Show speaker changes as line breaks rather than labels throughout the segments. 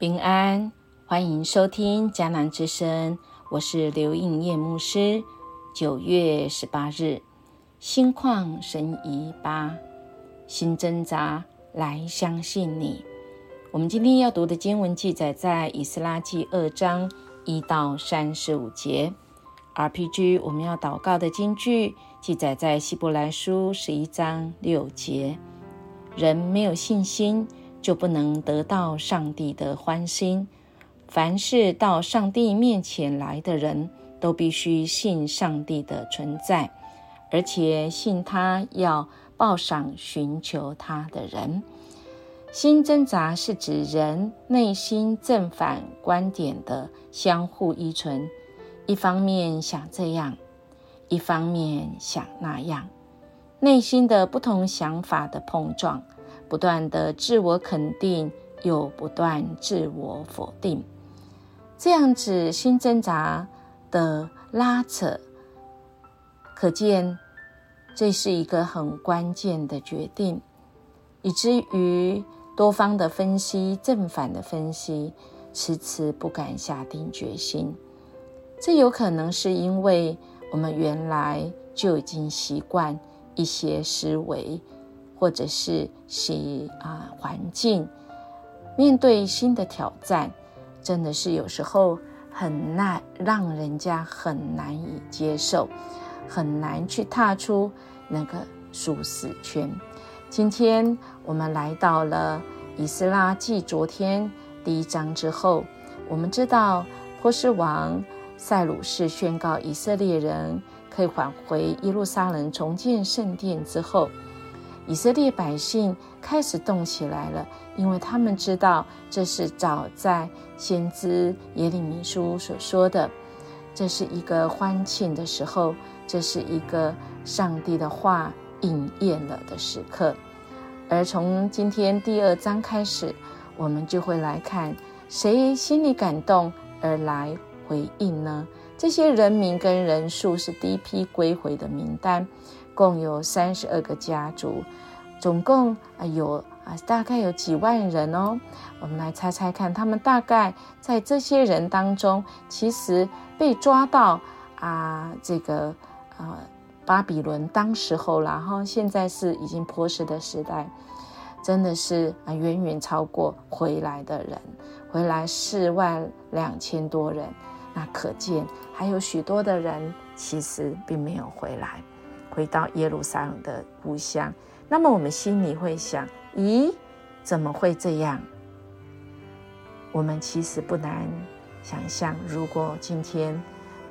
平安，欢迎收听迦南之声，我是刘应叶牧师。九月十八日，心旷神怡吧，心挣扎来相信你。我们今天要读的经文记载在以斯拉记二章一到三十五节。RPG 我们要祷告的经句记载在希伯来书十一章六节。人没有信心。就不能得到上帝的欢心。凡是到上帝面前来的人，都必须信上帝的存在，而且信他要报赏寻求他的人。心挣扎是指人内心正反观点的相互依存，一方面想这样，一方面想那样，内心的不同想法的碰撞。不断的自我肯定，又不断自我否定，这样子心挣扎的拉扯，可见这是一个很关键的决定，以至于多方的分析、正反的分析，迟迟不敢下定决心。这有可能是因为我们原来就已经习惯一些思维。或者是是啊，环境面对新的挑战，真的是有时候很难让人家很难以接受，很难去踏出那个舒适圈。今天我们来到了以斯拉记昨天第一章之后，我们知道波斯王塞鲁士宣告以色列人可以返回耶路撒冷重建圣殿之后。以色列百姓开始动起来了，因为他们知道这是早在先知耶利米书所说的，这是一个欢庆的时候，这是一个上帝的话应验了的时刻。而从今天第二章开始，我们就会来看谁心里感动而来回应呢？这些人名跟人数是第一批归回的名单。共有三十二个家族，总共啊有啊大概有几万人哦。我们来猜猜看，他们大概在这些人当中，其实被抓到啊这个啊巴比伦当时候然后现在是已经波斯的时代，真的是啊远远超过回来的人，回来四万两千多人。那可见还有许多的人其实并没有回来。回到耶路撒冷的故乡，那么我们心里会想：咦，怎么会这样？我们其实不难想象，如果今天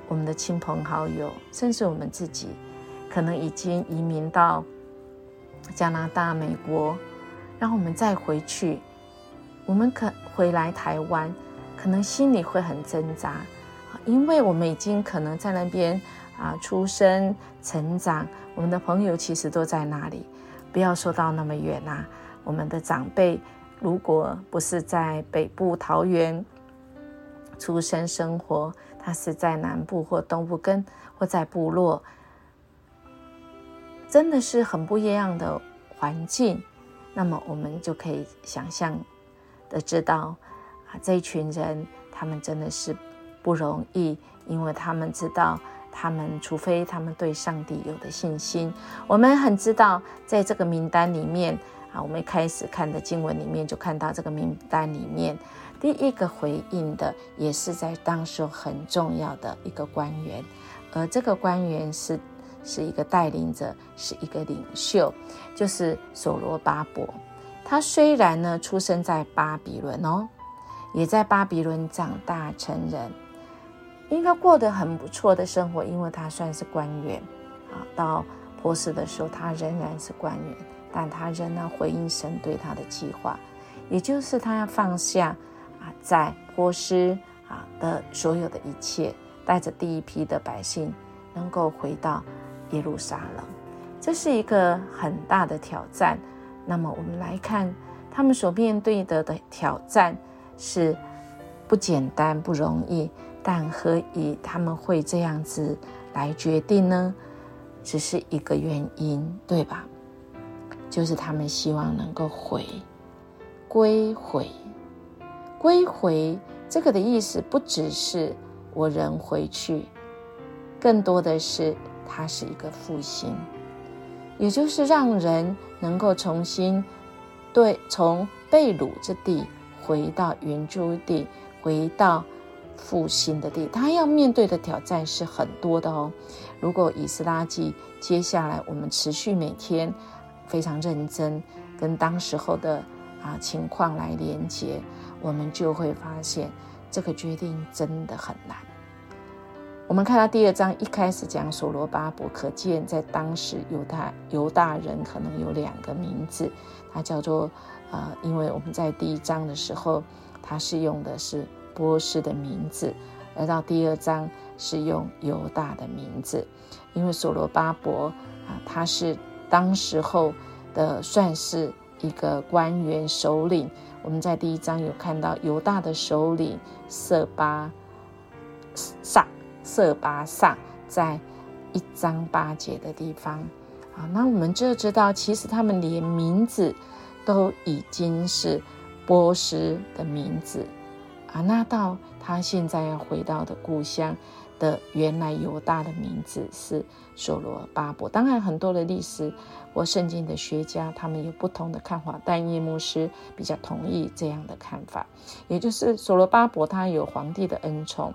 我们的亲朋好友，甚至我们自己，可能已经移民到加拿大、美国，然后我们再回去，我们可回来台湾，可能心里会很挣扎，因为我们已经可能在那边。啊，出生、成长，我们的朋友其实都在那里，不要说到那么远呐。我们的长辈，如果不是在北部桃园出生生活，他是在南部或东部，跟或在部落，真的是很不一样的环境。那么我们就可以想象的知道，啊，这一群人，他们真的是不容易，因为他们知道。他们除非他们对上帝有的信心，我们很知道，在这个名单里面啊，我们一开始看的经文里面就看到这个名单里面第一个回应的，也是在当时很重要的一个官员，而这个官员是是一个带领者，是一个领袖，就是所罗巴伯。他虽然呢出生在巴比伦哦，也在巴比伦长大成人。应该过得很不错的生活，因为他算是官员啊。到波斯的时候，他仍然是官员，但他仍然回应神对他的计划，也就是他要放下啊，在波斯啊的所有的一切，带着第一批的百姓能够回到耶路撒冷，这是一个很大的挑战。那么我们来看，他们所面对的的挑战是不简单、不容易。但何以他们会这样子来决定呢？只是一个原因，对吧？就是他们希望能够回归回归回这个的意思不只是我人回去，更多的是它是一个复兴，也就是让人能够重新对从被掳之地回到原住地，回到。复兴的地，他要面对的挑战是很多的哦。如果以斯拉记接下来我们持续每天非常认真跟当时候的啊情况来连接，我们就会发现这个决定真的很难。我们看到第二章一开始讲所罗巴伯，可见在当时犹大犹大人可能有两个名字，他叫做呃，因为我们在第一章的时候，他是用的是。波斯的名字，而到第二章是用犹大的名字，因为所罗巴伯啊，他是当时候的算是一个官员首领。我们在第一章有看到犹大的首领色巴萨色巴萨，在一章八节的地方啊，那我们就知道，其实他们连名字都已经是波斯的名字。阿纳道，他现在要回到的故乡的原来犹大的名字是所罗巴伯。当然，很多的历史或圣经的学家他们有不同的看法，但叶牧师比较同意这样的看法，也就是所罗巴伯他有皇帝的恩宠，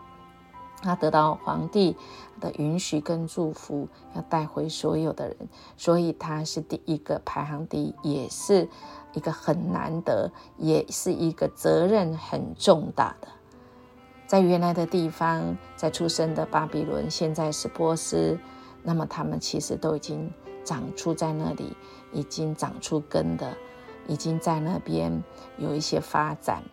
他得到皇帝的允许跟祝福，要带回所有的人，所以他是第一个排行第一，也是。一个很难得，也是一个责任很重大的，在原来的地方，在出生的巴比伦，现在是波斯，那么他们其实都已经长出在那里，已经长出根的，已经在那边有一些发展。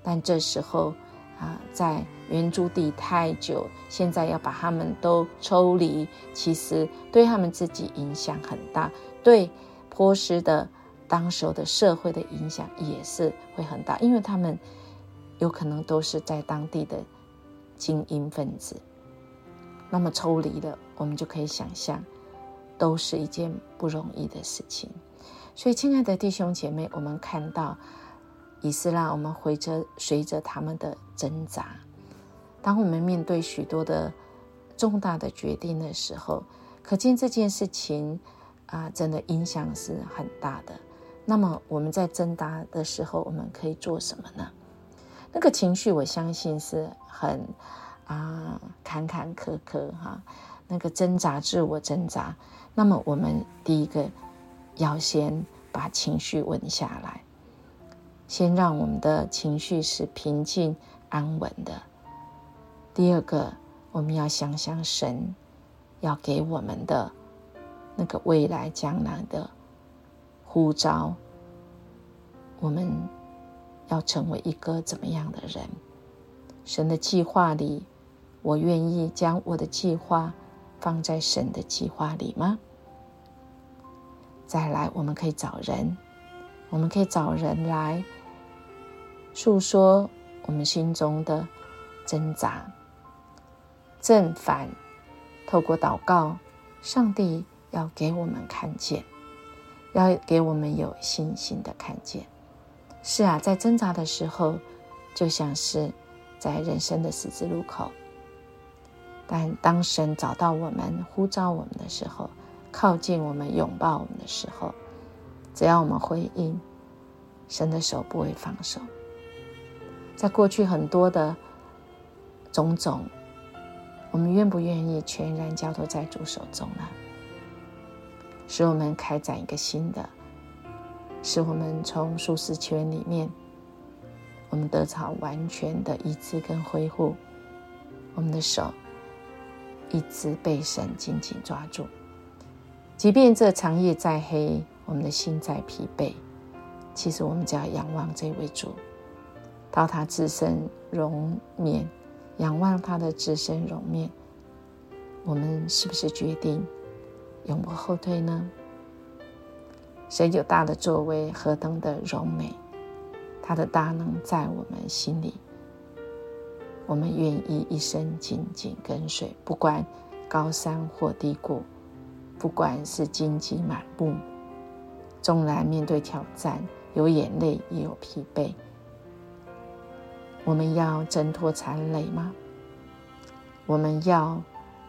但这时候啊，在原住地太久，现在要把他们都抽离，其实对他们自己影响很大，对波斯的。当时的社会的影响也是会很大，因为他们有可能都是在当地的精英分子。那么抽离了，我们就可以想象，都是一件不容易的事情。所以，亲爱的弟兄姐妹，我们看到以是让，我们回着随着他们的挣扎。当我们面对许多的重大的决定的时候，可见这件事情啊，真的影响是很大的。那么我们在挣扎的时候，我们可以做什么呢？那个情绪，我相信是很啊坎坎坷坷哈。那个挣扎，自我挣扎。那么我们第一个要先把情绪稳下来，先让我们的情绪是平静安稳的。第二个，我们要想想神要给我们的那个未来将来的。呼召我们要成为一个怎么样的人？神的计划里，我愿意将我的计划放在神的计划里吗？再来，我们可以找人，我们可以找人来诉说我们心中的挣扎、正反，透过祷告，上帝要给我们看见。要给我们有信心的看见，是啊，在挣扎的时候，就像是在人生的十字路口。但当神找到我们、呼召我们的时候，靠近我们、拥抱我们的时候，只要我们回应，神的手不会放手。在过去很多的种种，我们愿不愿意全然交托在主手中呢？使我们开展一个新的，使我们从舒适圈里面，我们得到完全的医治跟恢复。我们的手一直被神紧紧抓住，即便这长夜再黑，我们的心再疲惫，其实我们只要仰望这位主，到他自身容面，仰望他的自身容面，我们是不是决定？永不后退呢？神有大的作为，何等的柔美！他的大能在我们心里，我们愿意一生紧紧跟随，不管高山或低谷，不管是荆棘满目，纵然面对挑战，有眼泪也有疲惫，我们要挣脱残累吗？我们要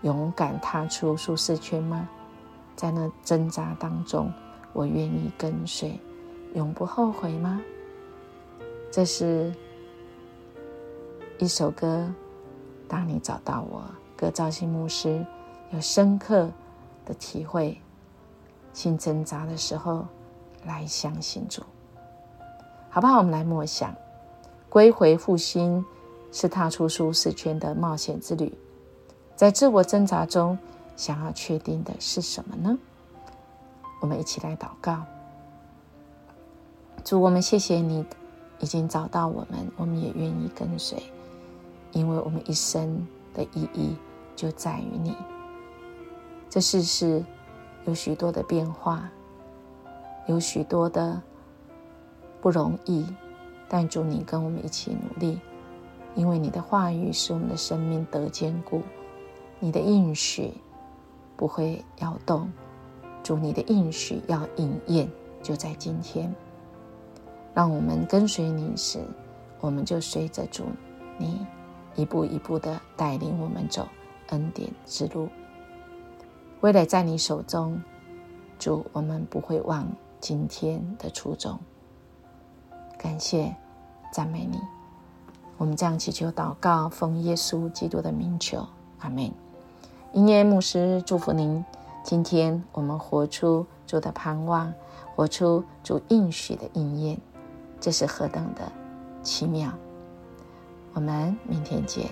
勇敢踏出舒适圈吗？在那挣扎当中，我愿意跟随，永不后悔吗？这是一首歌。当你找到我，葛兆新牧师有深刻的体会，心挣扎的时候，来相信主，好不好？我们来默想，归回复兴是踏出舒适圈的冒险之旅，在自我挣扎中，想要确定的是什么呢？我们一起来祷告，主，我们谢谢你已经找到我们，我们也愿意跟随，因为我们一生的意义就在于你。这世事有许多的变化，有许多的不容易，但主你跟我们一起努力，因为你的话语使我们的生命得坚固，你的应许不会摇动。主你的应许要应验，就在今天。让我们跟随你时，我们就随着主你一步一步的带领我们走恩典之路。未来在你手中，主我们不会忘今天的初衷。感谢赞美你，我们这样祈求祷告，奉耶稣基督的名求，阿门。音乐牧师祝福您。今天我们活出主的盼望，活出主应许的应验，这是何等的奇妙！我们明天见。